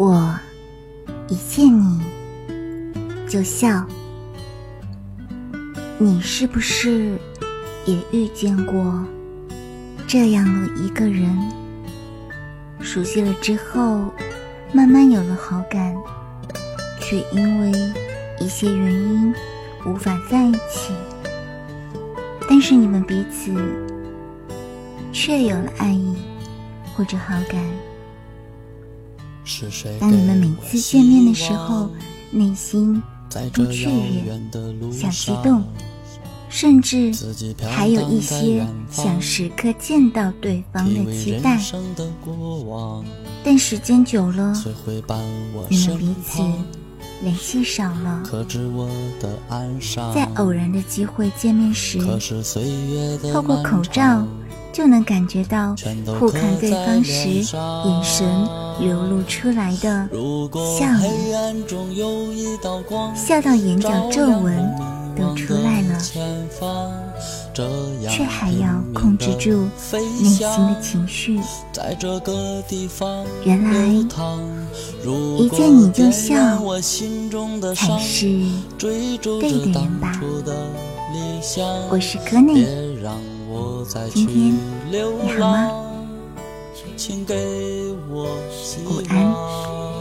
我一见你就笑，你是不是也遇见过这样的一个人？熟悉了之后，慢慢有了好感，却因为一些原因无法在一起。但是你们彼此却有了爱意或者好感。当你们每次见面的时候，内心都雀跃、想激动，甚至还有一些想时刻见到对方的期待。但时间久了，你们彼此联系少了，在偶然的机会见面时，透过口罩。就能感觉到互看对方时眼神流露出来的笑意，笑到眼角皱纹都出来了，却还要控制住内心的情绪。原来一见你就笑才是对的人吧？我是柯内。今天你好吗？午安。